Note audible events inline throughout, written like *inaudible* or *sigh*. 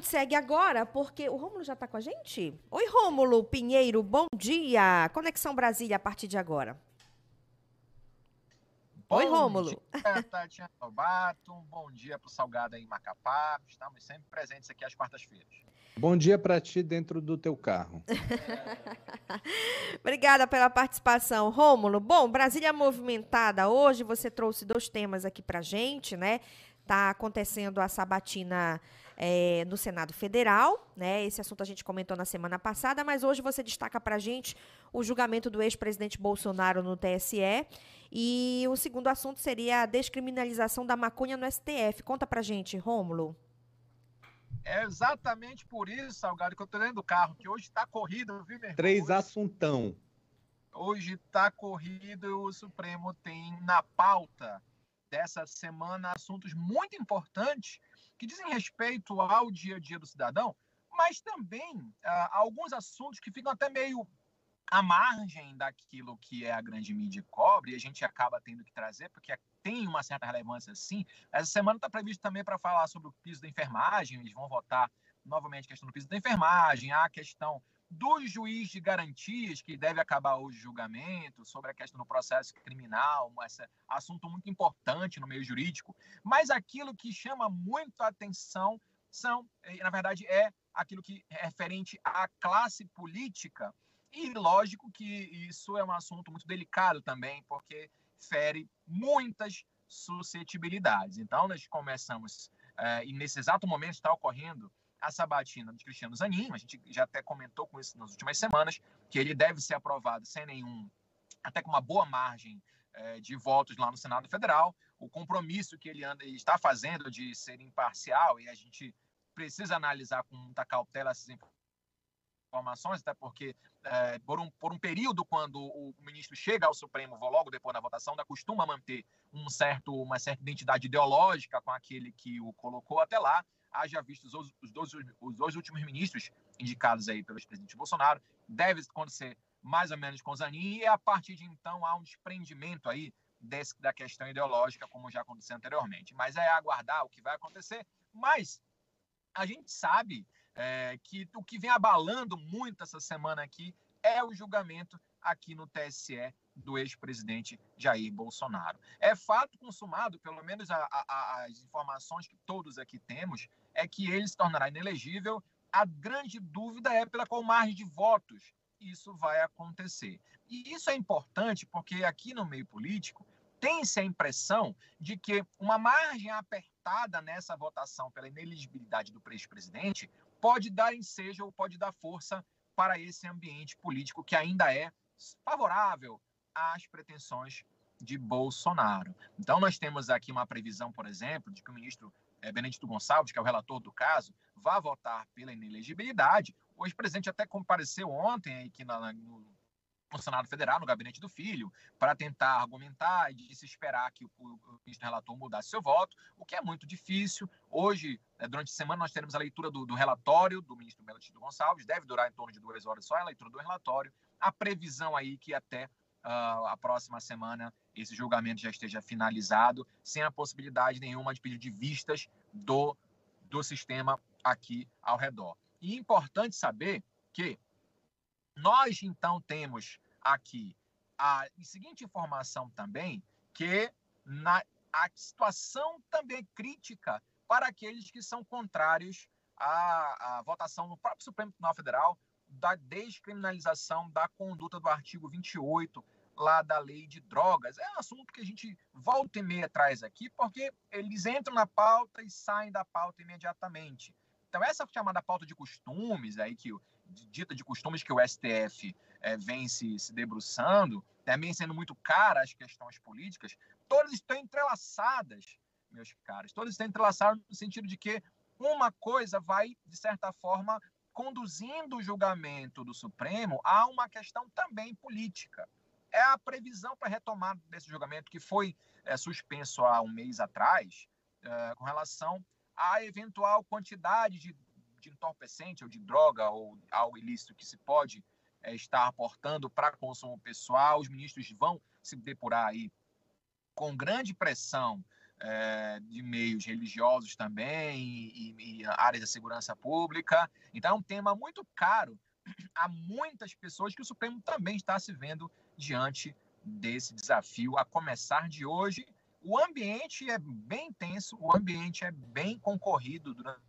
gente segue agora porque o Rômulo já está com a gente? Oi, Rômulo Pinheiro, bom dia. Conexão Brasília a partir de agora. Bom Oi, Rômulo. Dia, Tatiana Lobato. Um bom dia para o Salgado aí em Macapá. Estamos sempre presentes aqui às quartas-feiras. Bom dia para ti dentro do teu carro. *laughs* Obrigada pela participação, Rômulo. Bom, Brasília movimentada hoje. Você trouxe dois temas aqui para gente, né? Tá acontecendo a sabatina é, no Senado Federal, né? Esse assunto a gente comentou na semana passada, mas hoje você destaca para a gente o julgamento do ex-presidente Bolsonaro no TSE e o segundo assunto seria a descriminalização da maconha no STF. Conta para a gente, Rômulo. É exatamente por isso, Salgado, que eu estou dentro do carro, que hoje está corrido, viu, meu Três hoje, assuntão. Hoje está corrido e o Supremo tem na pauta dessa semana assuntos muito importantes que dizem respeito ao dia a dia do cidadão, mas também ah, alguns assuntos que ficam até meio à margem daquilo que é a grande mídia cobre, e a gente acaba tendo que trazer, porque tem uma certa relevância sim. Essa semana está previsto também para falar sobre o piso da enfermagem, eles vão votar novamente a questão do piso da enfermagem, a questão do juiz de garantias, que deve acabar hoje o julgamento, sobre a questão do processo criminal, esse assunto muito importante no meio jurídico. Mas aquilo que chama muito a atenção são, na verdade, é aquilo que é referente à classe política. E lógico que isso é um assunto muito delicado também, porque fere muitas suscetibilidades. Então, nós começamos, eh, e nesse exato momento está ocorrendo a sabatina de Cristiano Zanin, a gente já até comentou com isso nas últimas semanas, que ele deve ser aprovado sem nenhum, até com uma boa margem é, de votos lá no Senado Federal. O compromisso que ele anda, está fazendo de ser imparcial, e a gente precisa analisar com muita cautela essas informações, até porque é, por, um, por um período, quando o ministro chega ao Supremo, logo depois da votação, ainda costuma manter um certo, uma certa identidade ideológica com aquele que o colocou até lá haja visto os, os, dois, os dois últimos ministros indicados aí pelo presidente Bolsonaro, deve acontecer mais ou menos com Zanin, e a partir de então há um desprendimento aí desse, da questão ideológica, como já aconteceu anteriormente. Mas é aguardar o que vai acontecer. Mas a gente sabe é, que o que vem abalando muito essa semana aqui é o julgamento aqui no TSE do ex-presidente Jair Bolsonaro. É fato consumado, pelo menos a, a, as informações que todos aqui temos, é que ele se tornará inelegível. A grande dúvida é pela qual margem de votos isso vai acontecer. E isso é importante porque aqui no meio político tem-se a impressão de que uma margem apertada nessa votação pela ineligibilidade do ex-presidente pode dar ensejo ou pode dar força para esse ambiente político que ainda é favorável às pretensões de Bolsonaro. Então, nós temos aqui uma previsão, por exemplo, de que o ministro é, Benedito Gonçalves, que é o relator do caso, vá votar pela inelegibilidade. O ex-presidente até compareceu ontem aqui na, no, no Senado Federal, no gabinete do filho, para tentar argumentar e disse esperar que o, o ministro relator mudasse seu voto, o que é muito difícil. Hoje, é, durante a semana, nós teremos a leitura do, do relatório do ministro Benedito Gonçalves, deve durar em torno de duas horas só a leitura do relatório. A previsão aí que até uh, a próxima semana esse julgamento já esteja finalizado, sem a possibilidade nenhuma de pedido de vistas do, do sistema aqui ao redor. E é importante saber que nós, então, temos aqui a seguinte informação também, que na, a situação também é crítica para aqueles que são contrários à, à votação no próprio Supremo Tribunal Federal da descriminalização da conduta do artigo 28 lá da lei de drogas. É um assunto que a gente volta e meia traz aqui, porque eles entram na pauta e saem da pauta imediatamente. Então, essa chamada pauta de costumes, aí que dita de costumes que o STF é, vem se, se debruçando, também sendo muito cara as questões políticas, todas estão entrelaçadas, meus caros. Todas estão entrelaçadas no sentido de que uma coisa vai, de certa forma, conduzindo o julgamento do Supremo a uma questão também política é a previsão para retomada desse julgamento que foi é, suspenso há um mês atrás, é, com relação à eventual quantidade de, de entorpecente ou de droga ou algo ilícito que se pode é, estar aportando para consumo pessoal. Os ministros vão se depurar aí com grande pressão é, de meios religiosos também e, e, áreas da segurança pública. Então, é um tema muito caro a muitas pessoas que o Supremo também está se vendo diante desse desafio, a começar de hoje. O ambiente é bem intenso, o ambiente é bem concorrido durante.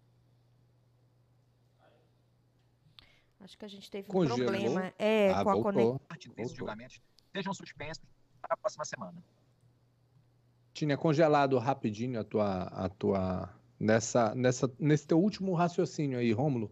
Acho que a gente teve um problema é, ah, com a conexão. Julgamentos sejam suspensos para a próxima semana. Tinha congelado rapidinho a tua, a tua nessa, nessa, nesse teu último raciocínio aí, Rômulo.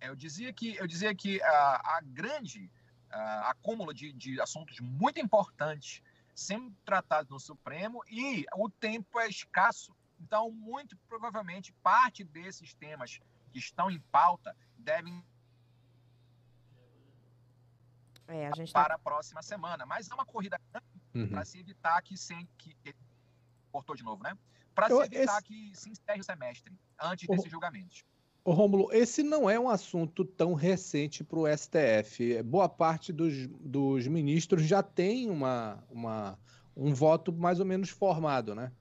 Eu dizia que eu dizia que a, a grande a, acúmulo de, de assuntos muito importantes sendo tratados no Supremo e o tempo é escasso. Então, muito provavelmente, parte desses temas que estão em pauta devem é, a gente tá para tá... a próxima semana. Mas é uma corrida uhum. para se evitar que sem que cortou de novo, né? Para se evitar esse... que se encerre o semestre antes desses julgamentos. Rômulo, esse não é um assunto tão recente para o STF. Boa parte dos, dos ministros já tem uma, uma, um voto mais ou menos formado, né?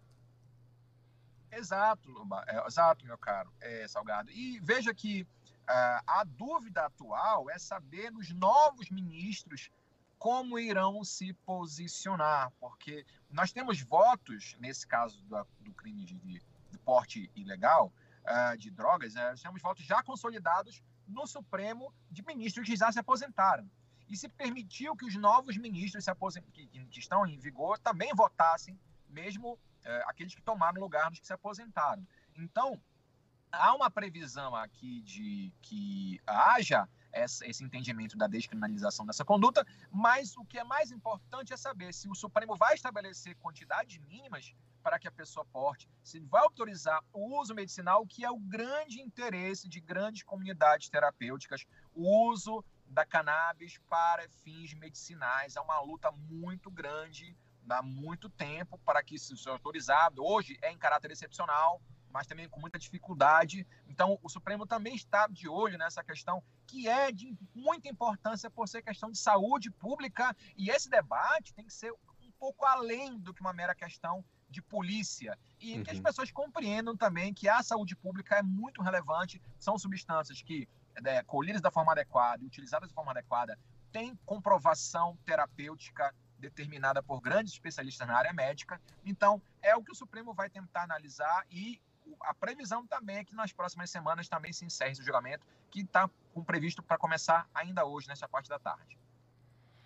Exato, é, exato, meu caro é, Salgado. E veja que uh, a dúvida atual é saber nos novos ministros como irão se posicionar, porque nós temos votos, nesse caso do, do crime de, de porte ilegal, uh, de drogas, uh, temos votos já consolidados no Supremo de ministros que já se aposentaram. E se permitiu que os novos ministros se que, que, estão em vigor também votassem, mesmo uh, aqueles que tomaram lugar dos que se aposentaram. Então, há uma previsão aqui de que haja esse entendimento da descriminalização dessa conduta, mas o que é mais importante é saber se o Supremo vai estabelecer quantidades mínimas para que a pessoa porte, se vai autorizar o uso medicinal, que é o grande interesse de grandes comunidades terapêuticas, o uso da cannabis para fins medicinais. É uma luta muito grande, há muito tempo para que isso seja autorizado. Hoje é em caráter excepcional, mas também com muita dificuldade. Então, o Supremo também está de olho nessa questão, que é de muita importância por ser questão de saúde pública, e esse debate tem que ser um pouco além do que uma mera questão de polícia e uhum. que as uhum. pessoas compreendam também que a saúde pública é muito relevante, são substâncias que, é, colhidas da forma adequada e utilizadas da forma adequada, têm comprovação terapêutica determinada por grandes especialistas na área médica. Então, é o que o Supremo vai tentar analisar e a previsão também é que nas próximas semanas também se encerre esse julgamento, que está previsto para começar ainda hoje, nessa parte da tarde.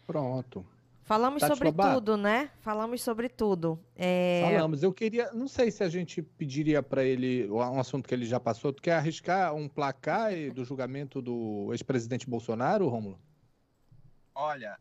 Pronto. Falamos Tati sobre tudo, né? Falamos sobre tudo. É... Falamos. Eu queria, não sei se a gente pediria para ele um assunto que ele já passou. Tu quer arriscar um placar do julgamento do ex-presidente Bolsonaro, Rômulo? Olha,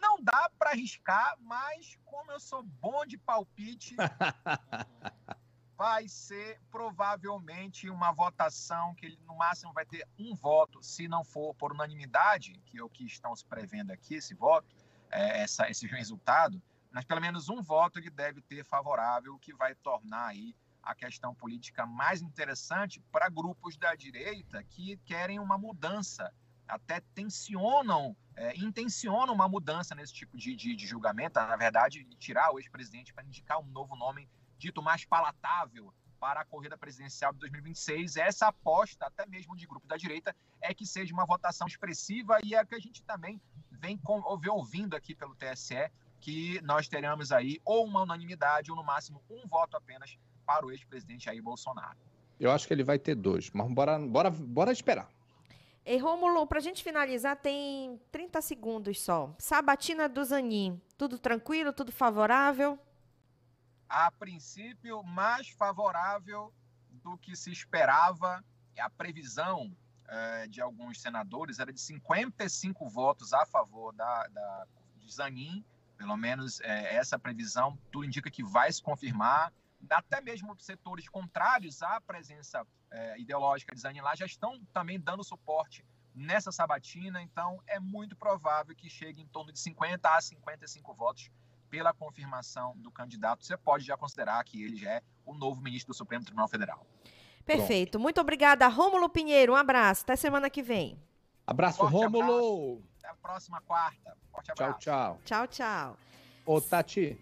não dá para arriscar, mas como eu sou bom de palpite, *laughs* vai ser provavelmente uma votação que ele no máximo vai ter um voto, se não for por unanimidade, que é o que estão se prevendo aqui, esse voto é, essa, esse resultado, mas pelo menos um voto ele deve ter favorável, que vai tornar aí a questão política mais interessante para grupos da direita que querem uma mudança, até tensionam, é, intencionam uma mudança nesse tipo de, de, de julgamento, na verdade, tirar o ex-presidente para indicar um novo nome dito mais palatável para a corrida presidencial de 2026. Essa aposta, até mesmo de grupo da direita, é que seja uma votação expressiva e é que a gente também vem, com, vem ouvindo aqui pelo TSE que nós teremos aí ou uma unanimidade ou no máximo um voto apenas para o ex-presidente Jair Bolsonaro. Eu acho que ele vai ter dois, mas bora, bora, bora esperar. E Rômulo, para a gente finalizar, tem 30 segundos só. Sabatina do Zanin, tudo tranquilo, tudo favorável? A princípio, mais favorável do que se esperava. A previsão é, de alguns senadores era de 55 votos a favor da, da de Zanin, pelo menos é, essa previsão, tudo indica que vai se confirmar. Até mesmo setores contrários à presença é, ideológica de Zanin lá já estão também dando suporte nessa sabatina, então é muito provável que chegue em torno de 50 a 55 votos pela confirmação do candidato. Você pode já considerar que ele já é o novo ministro do Supremo Tribunal Federal. Perfeito. Pronto. Muito obrigada, Rômulo Pinheiro. Um abraço. Até semana que vem. Abraço, Forte Rômulo. Abraço. Até a próxima quarta. Forte abraço. Tchau, tchau. Tchau, tchau. Ô, Tati.